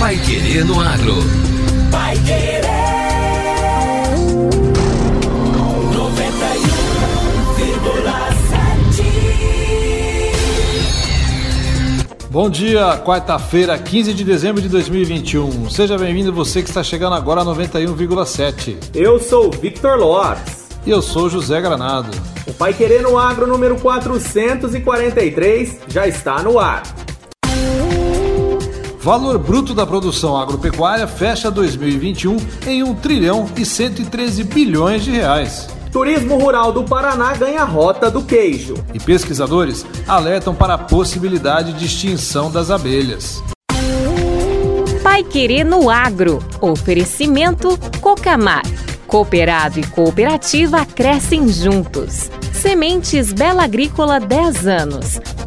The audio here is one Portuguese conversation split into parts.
Pai Querer no Agro. Pai Querer. Bom dia, quarta-feira, 15 de dezembro de 2021. Seja bem-vindo você que está chegando agora a 91,7. Eu sou o Victor Lopes. E eu sou José Granado. O Pai Querer no Agro número 443 já está no ar. Valor bruto da produção agropecuária fecha 2021 em 1 trilhão e 113 bilhões de reais. Turismo Rural do Paraná ganha rota do queijo. E pesquisadores alertam para a possibilidade de extinção das abelhas. Pai Querer no Agro. Oferecimento Cocamar. Cooperado e cooperativa crescem juntos. Sementes Bela Agrícola 10 anos.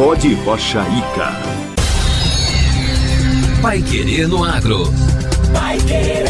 Pode Rocha Ica. Pai Querer no Agro. Pai Querer.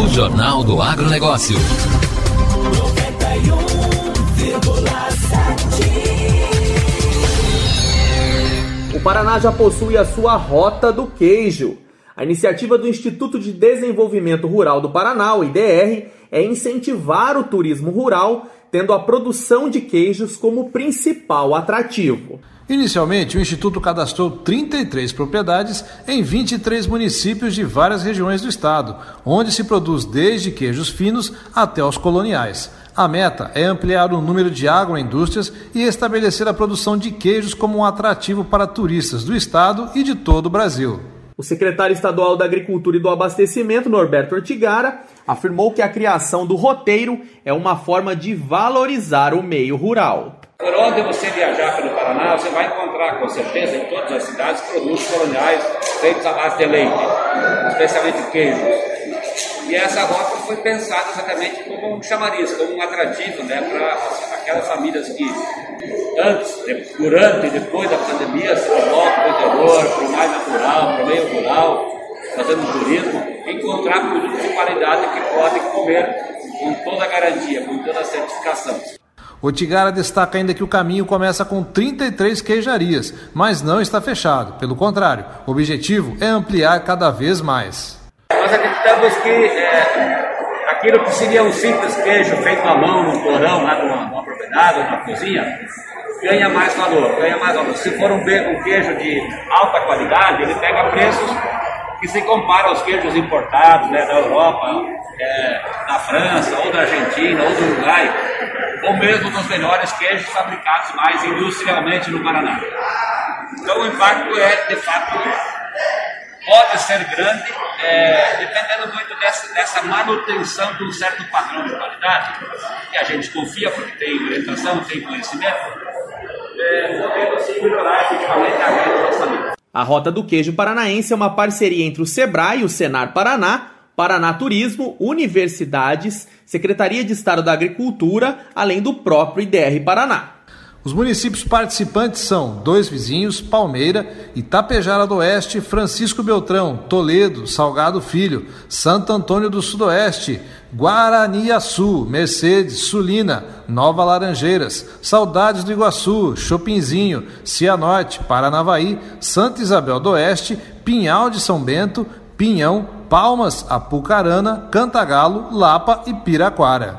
O Jornal do Agronegócio. 91,7. O Paraná já possui a sua Rota do Queijo. A iniciativa do Instituto de Desenvolvimento Rural do Paraná, o IDR, é incentivar o turismo rural tendo a produção de queijos como principal atrativo. Inicialmente, o Instituto cadastrou 33 propriedades em 23 municípios de várias regiões do estado, onde se produz desde queijos finos até os coloniais. A meta é ampliar o número de agroindústrias e estabelecer a produção de queijos como um atrativo para turistas do estado e de todo o Brasil. O secretário estadual da Agricultura e do Abastecimento, Norberto Ortigara, afirmou que a criação do roteiro é uma forma de valorizar o meio rural. Por onde você viajar pelo Paraná, você vai encontrar com certeza em todas as cidades produtos coloniais feitos à base de leite, especialmente queijos. E essa rota foi pensada exatamente como um chamariz, como um atrativo né, para aquelas famílias que antes, durante e depois da pandemia se deslocam para o interior, para o mais natural, para o meio rural, fazendo turismo, encontrar produtos de qualidade que podem comer com toda a garantia, com toda a certificação. O Tigara destaca ainda que o caminho começa com 33 queijarias, mas não está fechado. Pelo contrário, o objetivo é ampliar cada vez mais. Acreditamos que é, aquilo que seria um simples queijo feito à mão, num porão, lá numa, numa propriedade, numa cozinha, ganha mais valor, ganha mais valor. Se for um, queijo de alta qualidade, ele pega preços que se comparam aos queijos importados né, da Europa, é, da França, ou da Argentina, ou do Uruguai, ou mesmo dos melhores queijos fabricados mais industrialmente no Paraná. Então o impacto é, de fato, pode ser grande, é, dependendo muito dessa, dessa, manutenção de um certo padrão de qualidade, que a gente confia porque tem orientação, tem conhecimento, é, podendo sim melhorar efetivamente a das famílias. A Rota do Queijo Paranaense é uma parceria entre o SEBRAE e o Senar Paraná, Paraná Turismo, universidades, Secretaria de Estado da Agricultura, além do próprio IDR Paraná. Os municípios participantes são dois vizinhos, Palmeira, Itapejara do Oeste, Francisco Beltrão, Toledo, Salgado Filho, Santo Antônio do Sudoeste, Guaraniaçu, Mercedes, Sulina, Nova Laranjeiras, Saudades do Iguaçu, Chopinzinho, Cianorte, Paranavaí, Santa Isabel do Oeste, Pinhal de São Bento, Pinhão, Palmas, Apucarana, Cantagalo, Lapa e Piraquara.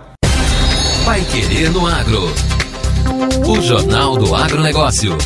Vai Querer no Agro. O Jornal do Agronegócio.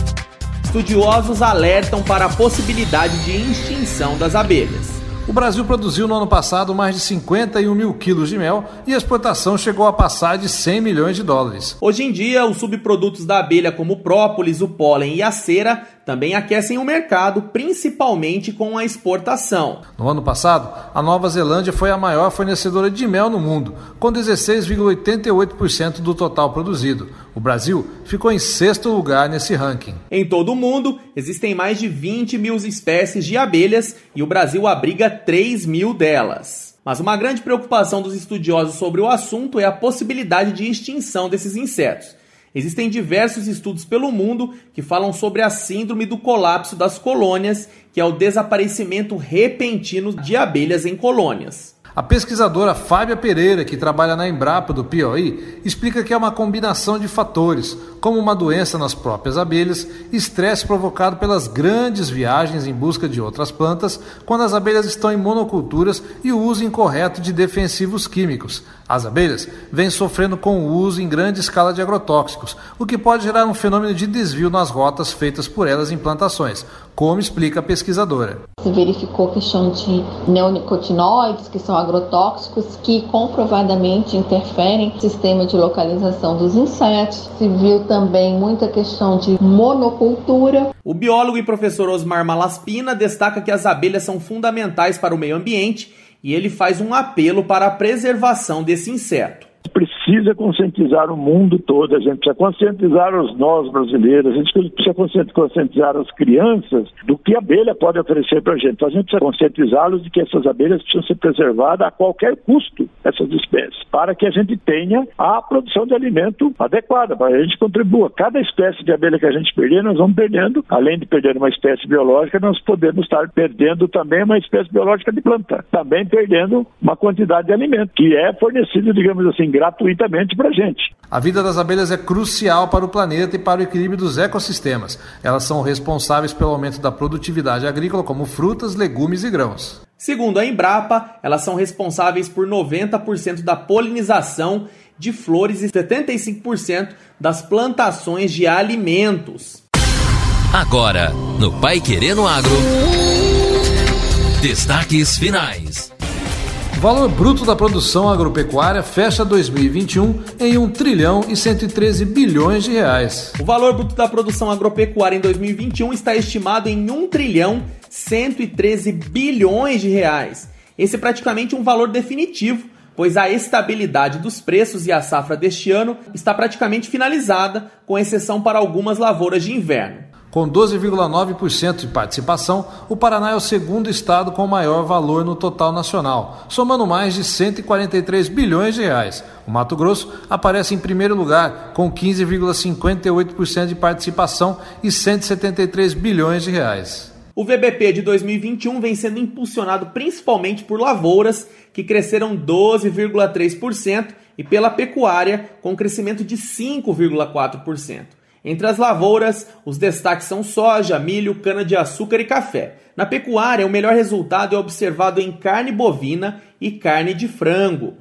Estudiosos alertam para a possibilidade de extinção das abelhas. O Brasil produziu no ano passado mais de 51 mil quilos de mel e a exportação chegou a passar de 100 milhões de dólares. Hoje em dia, os subprodutos da abelha, como o própolis, o pólen e a cera, também aquecem o mercado, principalmente com a exportação. No ano passado, a Nova Zelândia foi a maior fornecedora de mel no mundo, com 16,88% do total produzido. O Brasil ficou em sexto lugar nesse ranking. Em todo o mundo, existem mais de 20 mil espécies de abelhas e o Brasil abriga 3 mil delas. Mas uma grande preocupação dos estudiosos sobre o assunto é a possibilidade de extinção desses insetos. Existem diversos estudos pelo mundo que falam sobre a síndrome do colapso das colônias, que é o desaparecimento repentino de abelhas em colônias. A pesquisadora Fábia Pereira, que trabalha na Embrapa do Piauí, explica que é uma combinação de fatores, como uma doença nas próprias abelhas, estresse provocado pelas grandes viagens em busca de outras plantas, quando as abelhas estão em monoculturas e o uso incorreto de defensivos químicos. As abelhas vêm sofrendo com o uso em grande escala de agrotóxicos, o que pode gerar um fenômeno de desvio nas rotas feitas por elas em plantações, como explica a pesquisadora. Se verificou questão de neonicotinoides, que são agrotóxicos, que comprovadamente interferem no sistema de localização dos insetos. Se viu também muita questão de monocultura. O biólogo e professor Osmar Malaspina destaca que as abelhas são fundamentais para o meio ambiente e ele faz um apelo para a preservação desse inseto precisa conscientizar o mundo todo, a gente precisa conscientizar os nós brasileiros, a gente precisa conscientizar as crianças do que a abelha pode oferecer para a gente. Então a gente precisa conscientizá-los de que essas abelhas precisam ser preservadas a qualquer custo, essas espécies, para que a gente tenha a produção de alimento adequada, para que a gente contribua. Cada espécie de abelha que a gente perder, nós vamos perdendo, além de perder uma espécie biológica, nós podemos estar perdendo também uma espécie biológica de planta, também perdendo uma quantidade de alimento, que é fornecido, digamos assim, gratuitamente para a gente. A vida das abelhas é crucial para o planeta e para o equilíbrio dos ecossistemas. Elas são responsáveis pelo aumento da produtividade agrícola, como frutas, legumes e grãos. Segundo a Embrapa, elas são responsáveis por 90% da polinização de flores e 75% das plantações de alimentos. Agora, no Pai Querendo Agro. Destaques finais. Valor bruto da produção agropecuária fecha 2021 em 1 trilhão e 113 bilhões de reais. O valor bruto da produção agropecuária em 2021 está estimado em 1 trilhão 113 bilhões de reais. Esse é praticamente um valor definitivo, pois a estabilidade dos preços e a safra deste ano está praticamente finalizada, com exceção para algumas lavouras de inverno. Com 12,9% de participação, o Paraná é o segundo estado com maior valor no total nacional, somando mais de 143 bilhões de reais. O Mato Grosso aparece em primeiro lugar, com 15,58% de participação e 173 bilhões de reais. O VBP de 2021 vem sendo impulsionado principalmente por lavouras, que cresceram 12,3%, e pela pecuária, com crescimento de 5,4%. Entre as lavouras, os destaques são soja, milho, cana-de-açúcar e café. Na pecuária, o melhor resultado é observado em carne bovina e carne de frango.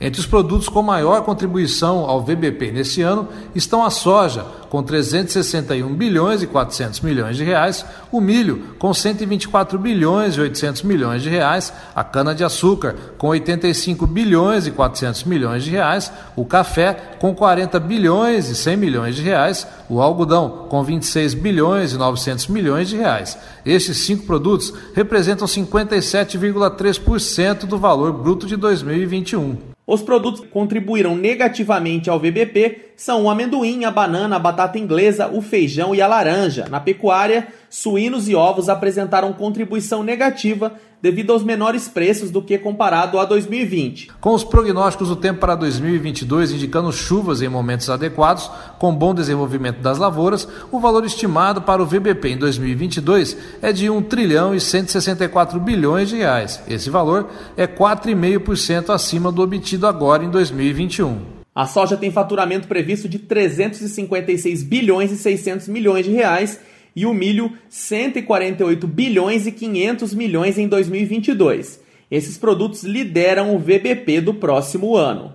Entre os produtos com maior contribuição ao VBP neste ano estão a soja, com 361 bilhões e 400 milhões de reais, o milho, com 124 bilhões e 800 milhões de reais, a cana-de-açúcar, com 85 bilhões e 400 milhões de reais, o café, com 40 bilhões e 100 milhões de reais, o algodão, com 26 bilhões e 900 milhões de reais. Estes cinco produtos representam 57,3% do valor bruto de 2021. Os produtos que contribuíram negativamente ao VBP são o amendoim, a banana, a batata inglesa, o feijão e a laranja. Na pecuária, suínos e ovos apresentaram contribuição negativa devido aos menores preços do que comparado a 2020. Com os prognósticos do tempo para 2022 indicando chuvas em momentos adequados, com bom desenvolvimento das lavouras, o valor estimado para o VBP em 2022 é de 1 trilhão e 164 bilhões de reais. Esse valor é 4,5% acima do obtido agora em 2021. A soja tem faturamento previsto de 356 bilhões e 600 milhões de reais e o milho 148 bilhões e 500 milhões em 2022. Esses produtos lideram o VBP do próximo ano.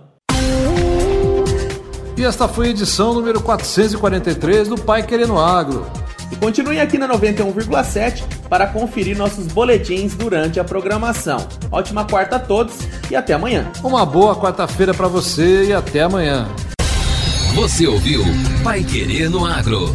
E esta foi a edição número 443 do Pai Querendo Agro. E continue aqui na 91,7 para conferir nossos boletins durante a programação. Ótima quarta a todos e até amanhã. Uma boa quarta-feira para você e até amanhã. Você ouviu Pai Querer no Agro.